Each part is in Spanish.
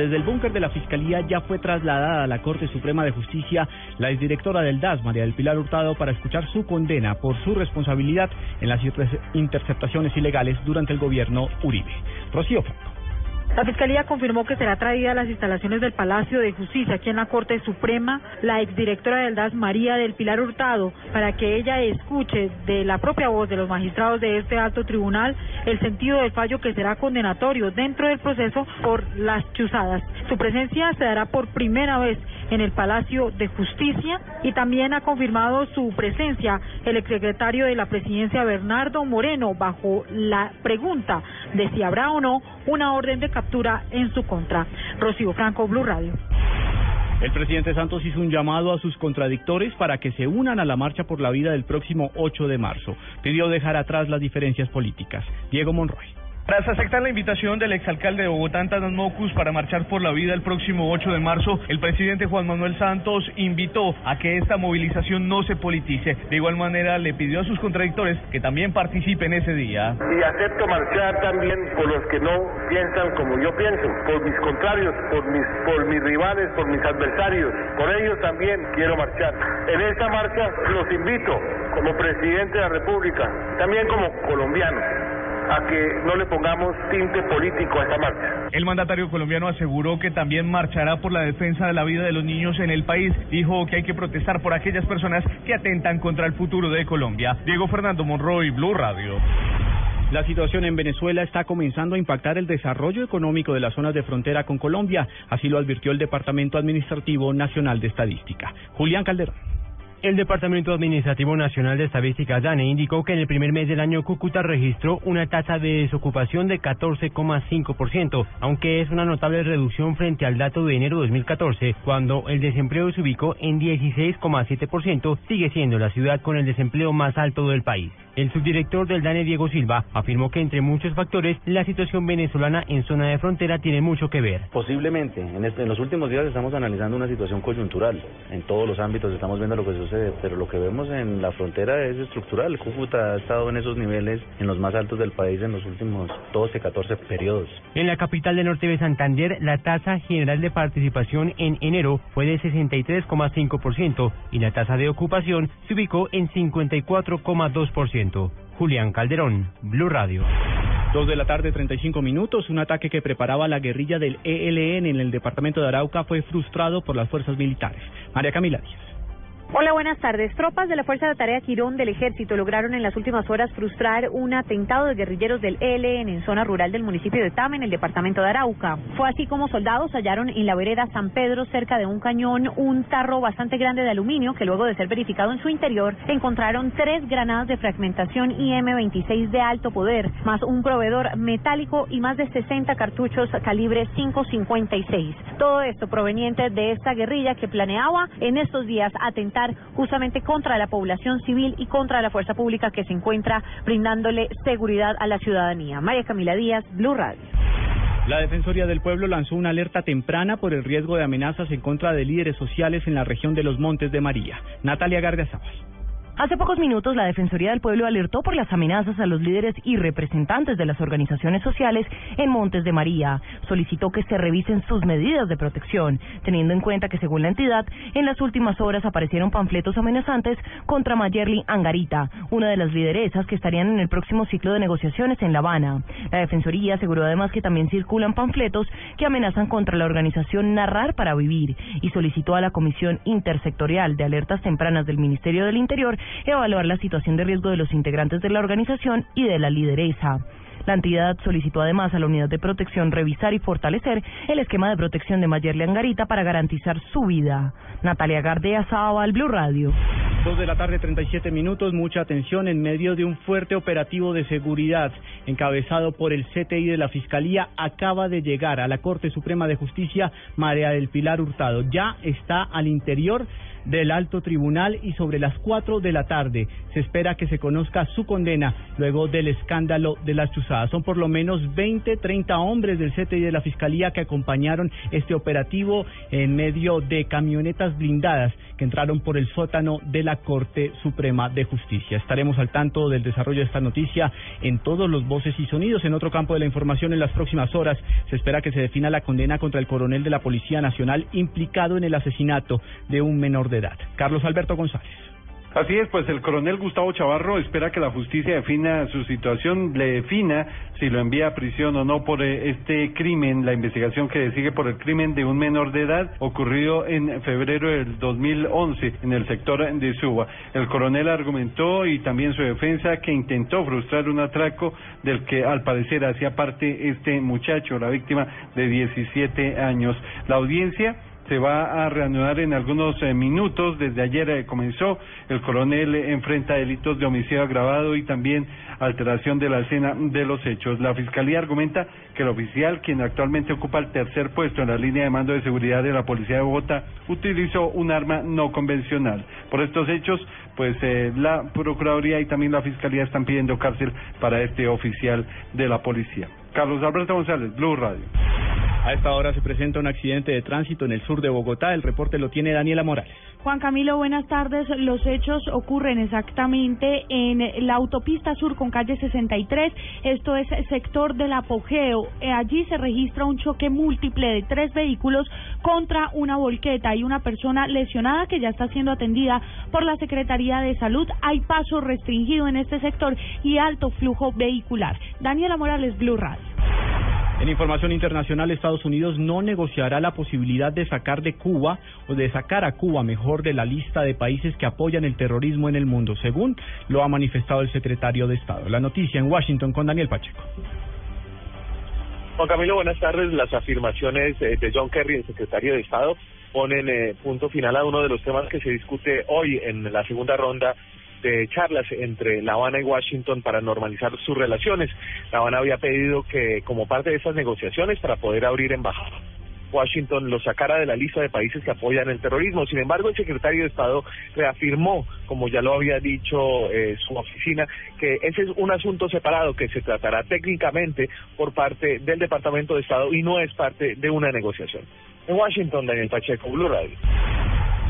Desde el búnker de la Fiscalía ya fue trasladada a la Corte Suprema de Justicia la exdirectora del DAS, María del Pilar Hurtado, para escuchar su condena por su responsabilidad en las interceptaciones ilegales durante el gobierno Uribe. Rocío Franco. La Fiscalía confirmó que será traída a las instalaciones del Palacio de Justicia, aquí en la Corte Suprema, la exdirectora del DAS, María del Pilar Hurtado, para que ella escuche de la propia voz de los magistrados de este alto tribunal el sentido del fallo que será condenatorio dentro del proceso por las chuzadas. Su presencia se dará por primera vez en el Palacio de Justicia y también ha confirmado su presencia el exsecretario de la Presidencia, Bernardo Moreno, bajo la pregunta de si habrá o no una orden de captura en su contra. Rocío Franco, Blue Radio. El presidente Santos hizo un llamado a sus contradictores para que se unan a la marcha por la vida del próximo 8 de marzo. Pidió dejar atrás las diferencias políticas. Diego Monroy. Tras aceptar la invitación del exalcalde de Bogotá, Antanas Mocus, para marchar por la vida el próximo 8 de marzo, el presidente Juan Manuel Santos invitó a que esta movilización no se politice. De igual manera, le pidió a sus contradictores que también participen ese día. Y acepto marchar también por los que no piensan como yo pienso, por mis contrarios, por mis, por mis rivales, por mis adversarios. Por ellos también quiero marchar. En esta marcha los invito como presidente de la República, también como colombiano a que no le pongamos tinte político a esta marcha. El mandatario colombiano aseguró que también marchará por la defensa de la vida de los niños en el país. Dijo que hay que protestar por aquellas personas que atentan contra el futuro de Colombia. Diego Fernando Monroy, Blue Radio. La situación en Venezuela está comenzando a impactar el desarrollo económico de las zonas de frontera con Colombia, así lo advirtió el Departamento Administrativo Nacional de Estadística. Julián Calderón. El Departamento Administrativo Nacional de Estadística DANE indicó que en el primer mes del año Cúcuta registró una tasa de desocupación de 14,5%, aunque es una notable reducción frente al dato de enero de 2014, cuando el desempleo se ubicó en 16,7%, sigue siendo la ciudad con el desempleo más alto del país. El subdirector del DANE, Diego Silva, afirmó que entre muchos factores, la situación venezolana en zona de frontera tiene mucho que ver. Posiblemente. En, este, en los últimos días estamos analizando una situación coyuntural. En todos los ámbitos estamos viendo lo que sucede, pero lo que vemos en la frontera es estructural. Cúcuta ha estado en esos niveles, en los más altos del país en los últimos 12, 14 periodos. En la capital del norte de Santander, la tasa general de participación en enero fue de 63,5% y la tasa de ocupación se ubicó en 54,2%. Julián Calderón, Blue Radio. Dos de la tarde, 35 minutos. Un ataque que preparaba la guerrilla del ELN en el departamento de Arauca fue frustrado por las fuerzas militares. María Camila Díaz. Hola, buenas tardes. Tropas de la Fuerza de Tarea Quirón del Ejército lograron en las últimas horas frustrar un atentado de guerrilleros del ELN en zona rural del municipio de Tame, en el departamento de Arauca. Fue así como soldados hallaron en la vereda San Pedro, cerca de un cañón, un tarro bastante grande de aluminio que luego de ser verificado en su interior encontraron tres granadas de fragmentación IM-26 de alto poder, más un proveedor metálico y más de 60 cartuchos calibre 5.56. Todo esto proveniente de esta guerrilla que planeaba en estos días atentar justamente contra la población civil y contra la fuerza pública que se encuentra brindándole seguridad a la ciudadanía. María Camila Díaz, Blue Radio. La Defensoría del Pueblo lanzó una alerta temprana por el riesgo de amenazas en contra de líderes sociales en la región de los Montes de María. Natalia Gardiazabal. Hace pocos minutos, la Defensoría del Pueblo alertó por las amenazas a los líderes y representantes de las organizaciones sociales en Montes de María. Solicitó que se revisen sus medidas de protección, teniendo en cuenta que, según la entidad, en las últimas horas aparecieron panfletos amenazantes contra Mayerly Angarita, una de las lideresas que estarían en el próximo ciclo de negociaciones en La Habana. La Defensoría aseguró además que también circulan panfletos que amenazan contra la organización Narrar para Vivir y solicitó a la Comisión Intersectorial de Alertas Tempranas del Ministerio del Interior evaluar la situación de riesgo de los integrantes de la organización y de la lideresa. La entidad solicitó además a la unidad de protección revisar y fortalecer el esquema de protección de Mayerle Angarita para garantizar su vida. Natalia Gardea, al Blue Radio. Dos de la tarde, 37 minutos. Mucha atención en medio de un fuerte operativo de seguridad encabezado por el CTI de la Fiscalía. Acaba de llegar a la Corte Suprema de Justicia María del Pilar Hurtado. Ya está al interior del alto tribunal y sobre las 4 de la tarde se espera que se conozca su condena luego del escándalo de las chuzadas. Son por lo menos 20, 30 hombres del CTI de la Fiscalía que acompañaron este operativo en medio de camionetas blindadas que entraron por el sótano de la Corte Suprema de Justicia. Estaremos al tanto del desarrollo de esta noticia en todos los voces y sonidos. En otro campo de la información, en las próximas horas se espera que se defina la condena contra el coronel de la Policía Nacional implicado en el asesinato de un menor de edad. Carlos Alberto González. Así es, pues el coronel Gustavo Chavarro espera que la justicia defina su situación, le defina si lo envía a prisión o no por eh, este crimen, la investigación que sigue por el crimen de un menor de edad ocurrido en febrero del 2011 en el sector de Suba. El coronel argumentó y también su defensa que intentó frustrar un atraco del que al parecer hacía parte este muchacho, la víctima de 17 años. La audiencia se va a reanudar en algunos eh, minutos. Desde ayer eh, comenzó. El coronel enfrenta delitos de homicidio agravado y también alteración de la escena de los hechos. La fiscalía argumenta que el oficial, quien actualmente ocupa el tercer puesto en la línea de mando de seguridad de la policía de Bogotá, utilizó un arma no convencional. Por estos hechos, pues eh, la procuraduría y también la fiscalía están pidiendo cárcel para este oficial de la policía. Carlos Alberto González, Blue Radio. A esta hora se presenta un accidente de tránsito en el sur de Bogotá. El reporte lo tiene Daniela Morales. Juan Camilo, buenas tardes. Los hechos ocurren exactamente en la autopista sur con calle 63. Esto es sector del apogeo. Eh, allí se registra un choque múltiple de tres vehículos contra una volqueta y una persona lesionada que ya está siendo atendida por la Secretaría de Salud. Hay paso restringido en este sector y alto flujo vehicular. Daniela Morales, Blue Radio. En información internacional, Estados Unidos no negociará la posibilidad de sacar de Cuba o de sacar a Cuba mejor de la lista de países que apoyan el terrorismo en el mundo, según lo ha manifestado el secretario de Estado. La noticia en Washington con Daniel Pacheco. Juan Camilo, buenas tardes. Las afirmaciones eh, de John Kerry, el secretario de Estado, ponen eh, punto final a uno de los temas que se discute hoy en la segunda ronda de charlas entre La Habana y Washington para normalizar sus relaciones. La Habana había pedido que, como parte de esas negociaciones, para poder abrir embajada, Washington lo sacara de la lista de países que apoyan el terrorismo. Sin embargo, el secretario de Estado reafirmó, como ya lo había dicho eh, su oficina, que ese es un asunto separado que se tratará técnicamente por parte del Departamento de Estado y no es parte de una negociación. En Washington, Daniel Pacheco, Blue Radio.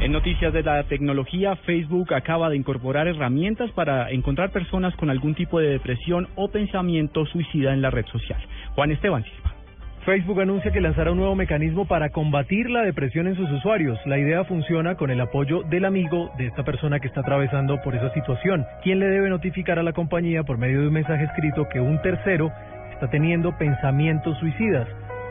En noticias de la tecnología, Facebook acaba de incorporar herramientas para encontrar personas con algún tipo de depresión o pensamiento suicida en la red social. Juan Esteban Silva. Facebook anuncia que lanzará un nuevo mecanismo para combatir la depresión en sus usuarios. La idea funciona con el apoyo del amigo de esta persona que está atravesando por esa situación, quien le debe notificar a la compañía por medio de un mensaje escrito que un tercero está teniendo pensamientos suicidas.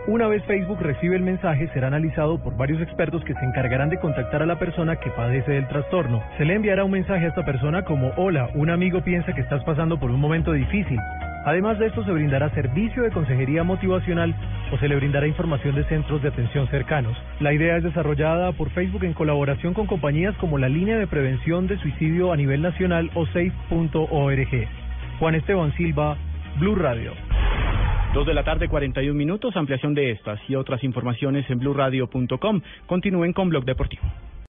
Una vez Facebook recibe el mensaje, será analizado por varios expertos que se encargarán de contactar a la persona que padece del trastorno. Se le enviará un mensaje a esta persona como, hola, un amigo piensa que estás pasando por un momento difícil. Además de esto, se brindará servicio de consejería motivacional o se le brindará información de centros de atención cercanos. La idea es desarrollada por Facebook en colaboración con compañías como la Línea de Prevención de Suicidio a nivel nacional o safe.org. Juan Esteban Silva, Blue Radio. Dos de la tarde, 41 minutos. Ampliación de estas y otras informaciones en blurradio.com. Continúen con Blog Deportivo.